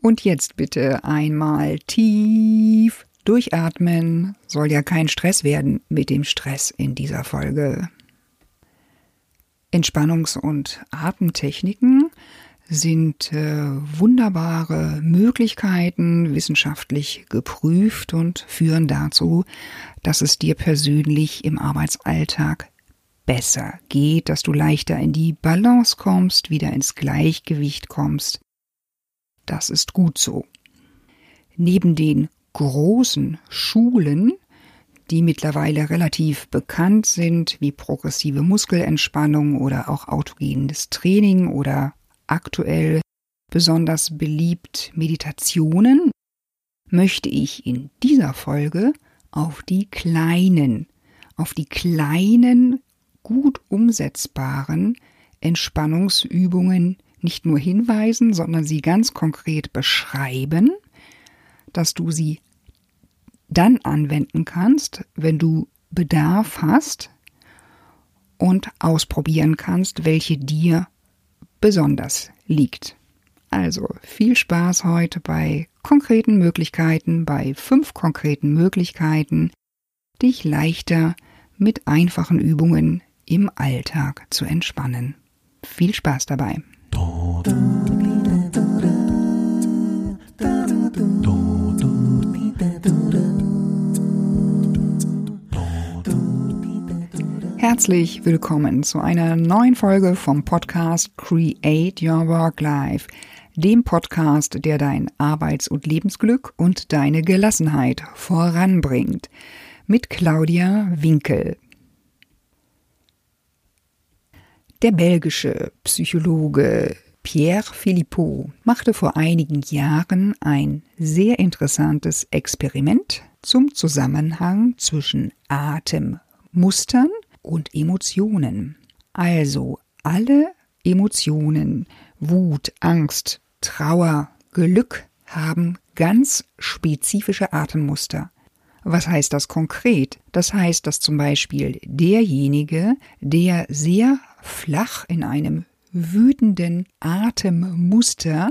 Und jetzt bitte einmal tief durchatmen. Soll ja kein Stress werden mit dem Stress in dieser Folge. Entspannungs- und Atemtechniken sind äh, wunderbare Möglichkeiten, wissenschaftlich geprüft und führen dazu, dass es dir persönlich im Arbeitsalltag besser geht, dass du leichter in die Balance kommst, wieder ins Gleichgewicht kommst. Das ist gut so. Neben den großen Schulen, die mittlerweile relativ bekannt sind, wie progressive Muskelentspannung oder auch autogenes Training oder aktuell besonders beliebt Meditationen, möchte ich in dieser Folge auf die kleinen, auf die kleinen, gut umsetzbaren Entspannungsübungen nicht nur hinweisen, sondern sie ganz konkret beschreiben, dass du sie dann anwenden kannst, wenn du Bedarf hast und ausprobieren kannst, welche dir besonders liegt. Also viel Spaß heute bei konkreten Möglichkeiten, bei fünf konkreten Möglichkeiten, dich leichter mit einfachen Übungen im Alltag zu entspannen. Viel Spaß dabei. Herzlich willkommen zu einer neuen Folge vom Podcast Create Your Work Life, dem Podcast, der dein Arbeits- und Lebensglück und deine Gelassenheit voranbringt, mit Claudia Winkel. Der belgische Psychologe Pierre Philippot machte vor einigen Jahren ein sehr interessantes Experiment zum Zusammenhang zwischen Atemmustern und Emotionen. Also alle Emotionen, Wut, Angst, Trauer, Glück haben ganz spezifische Atemmuster. Was heißt das konkret? Das heißt, dass zum Beispiel derjenige, der sehr flach in einem wütenden Atemmuster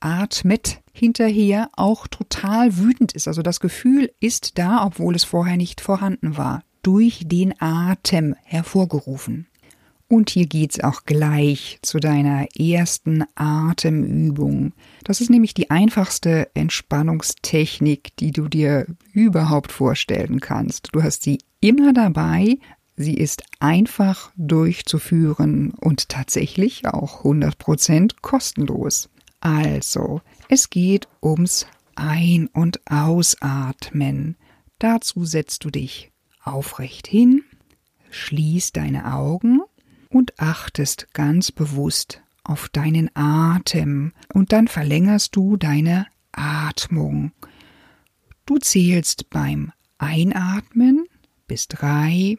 atmet, hinterher auch total wütend ist. Also das Gefühl ist da, obwohl es vorher nicht vorhanden war durch den Atem hervorgerufen. Und hier geht's auch gleich zu deiner ersten Atemübung. Das ist nämlich die einfachste Entspannungstechnik, die du dir überhaupt vorstellen kannst. Du hast sie immer dabei, sie ist einfach durchzuführen und tatsächlich auch 100% kostenlos. Also, es geht ums Ein- und Ausatmen. Dazu setzt du dich aufrecht hin, schließt deine Augen und achtest ganz bewusst auf deinen Atem und dann verlängerst du deine Atmung. Du zählst beim Einatmen bis drei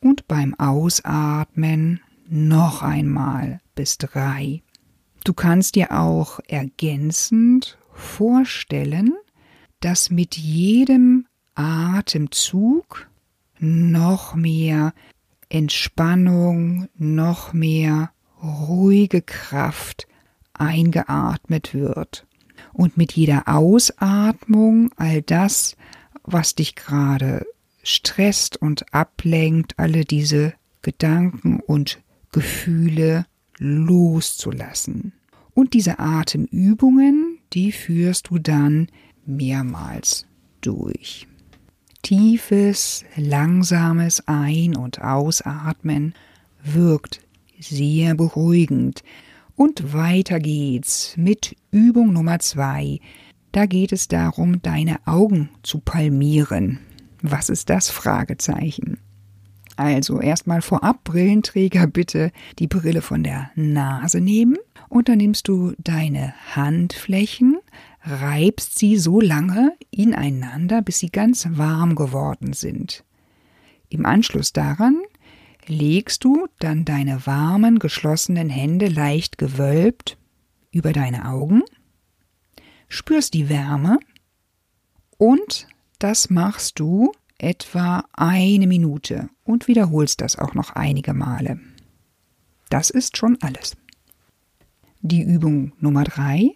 und beim Ausatmen noch einmal bis drei. Du kannst dir auch ergänzend vorstellen, dass mit jedem Atemzug noch mehr Entspannung, noch mehr ruhige Kraft eingeatmet wird. Und mit jeder Ausatmung all das, was dich gerade stresst und ablenkt, alle diese Gedanken und Gefühle loszulassen. Und diese Atemübungen, die führst du dann mehrmals durch. Tiefes, langsames Ein- und Ausatmen wirkt sehr beruhigend. Und weiter geht's mit Übung Nummer zwei. Da geht es darum, deine Augen zu palmieren. Was ist das Fragezeichen? Also erstmal vorab Brillenträger bitte die Brille von der Nase nehmen und dann nimmst du deine Handflächen, reibst sie so lange ineinander, bis sie ganz warm geworden sind. Im Anschluss daran legst du dann deine warmen, geschlossenen Hände leicht gewölbt über deine Augen, spürst die Wärme und das machst du etwa eine Minute und wiederholst das auch noch einige Male. Das ist schon alles. Die Übung Nummer drei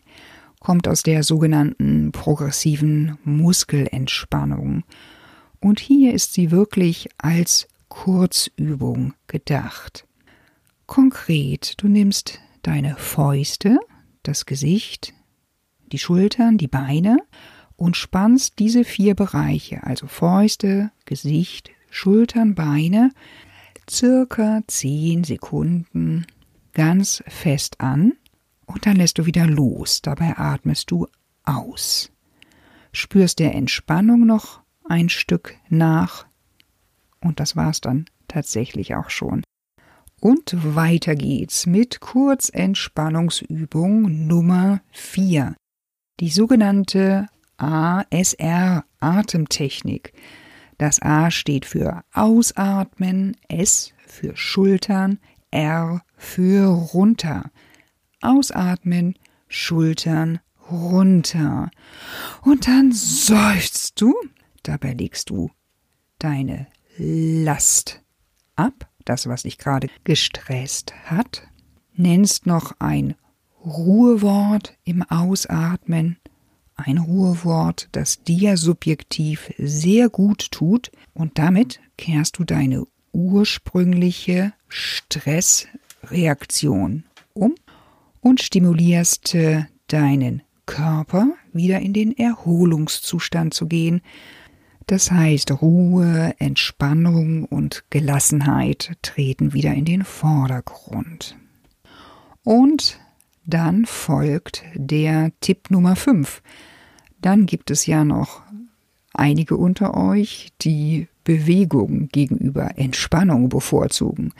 kommt aus der sogenannten progressiven Muskelentspannung. Und hier ist sie wirklich als Kurzübung gedacht. Konkret, du nimmst deine Fäuste, das Gesicht, die Schultern, die Beine und spannst diese vier Bereiche, also Fäuste, Gesicht, Schultern, Beine, circa zehn Sekunden ganz fest an und dann lässt du wieder los. Dabei atmest du aus. Spürst der Entspannung noch ein Stück nach und das war's dann tatsächlich auch schon. Und weiter geht's mit Kurzentspannungsübung Nummer 4. Die sogenannte ASR-Atemtechnik. Das A steht für Ausatmen, S für Schultern, R für runter. Ausatmen, Schultern runter. Und dann seufzt du. Dabei legst du deine Last ab, das, was dich gerade gestresst hat. Nennst noch ein Ruhewort im Ausatmen. Ein Ruhewort, das dir subjektiv sehr gut tut. Und damit kehrst du deine ursprüngliche Stressreaktion um und stimulierst äh, deinen Körper wieder in den Erholungszustand zu gehen. Das heißt, Ruhe, Entspannung und Gelassenheit treten wieder in den Vordergrund. Und dann folgt der Tipp Nummer 5. Dann gibt es ja noch einige unter euch, die Bewegung gegenüber Entspannung bevorzugen.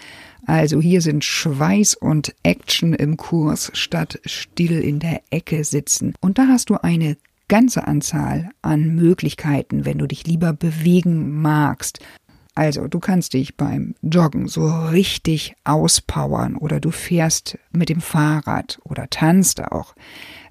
Also hier sind Schweiß und Action im Kurs statt still in der Ecke sitzen. Und da hast du eine ganze Anzahl an Möglichkeiten, wenn du dich lieber bewegen magst. Also, du kannst dich beim Joggen so richtig auspowern oder du fährst mit dem Fahrrad oder tanzt auch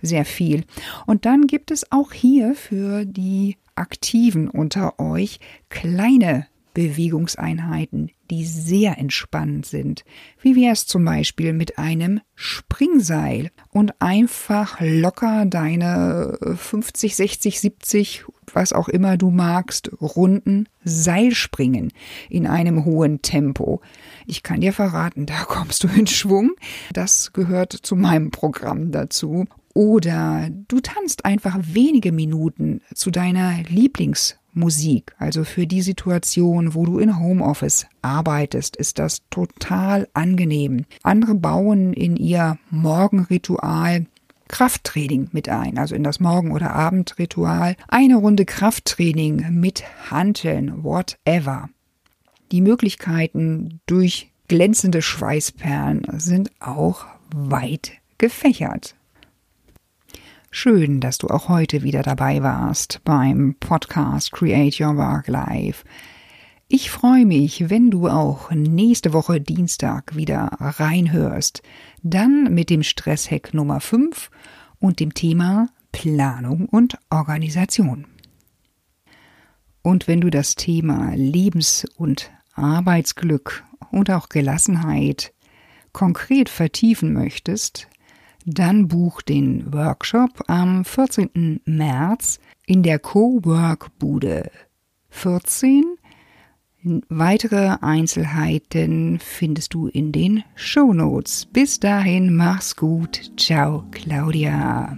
sehr viel. Und dann gibt es auch hier für die Aktiven unter euch kleine Bewegungseinheiten, die sehr entspannend sind. Wie wäre es zum Beispiel mit einem Springseil und einfach locker deine 50, 60, 70, was auch immer du magst, Runden Seilspringen in einem hohen Tempo. Ich kann dir verraten, da kommst du in Schwung. Das gehört zu meinem Programm dazu. Oder du tanzt einfach wenige Minuten zu deiner Lieblingsmusik. Also für die Situation, wo du in Homeoffice arbeitest, ist das total angenehm. Andere bauen in ihr Morgenritual Krafttraining mit ein, also in das Morgen- oder Abendritual. Eine Runde Krafttraining mit Hanteln, whatever. Die Möglichkeiten durch glänzende Schweißperlen sind auch weit gefächert. Schön, dass du auch heute wieder dabei warst beim Podcast Create Your Work Life. Ich freue mich, wenn du auch nächste Woche Dienstag wieder reinhörst. Dann mit dem Stresshack Nummer 5 und dem Thema Planung und Organisation. Und wenn du das Thema Lebens- und Arbeitsglück und auch Gelassenheit konkret vertiefen möchtest, dann buch den Workshop am 14. März in der Cowork-Bude 14. Weitere Einzelheiten findest du in den Show Notes. Bis dahin, mach's gut. Ciao, Claudia.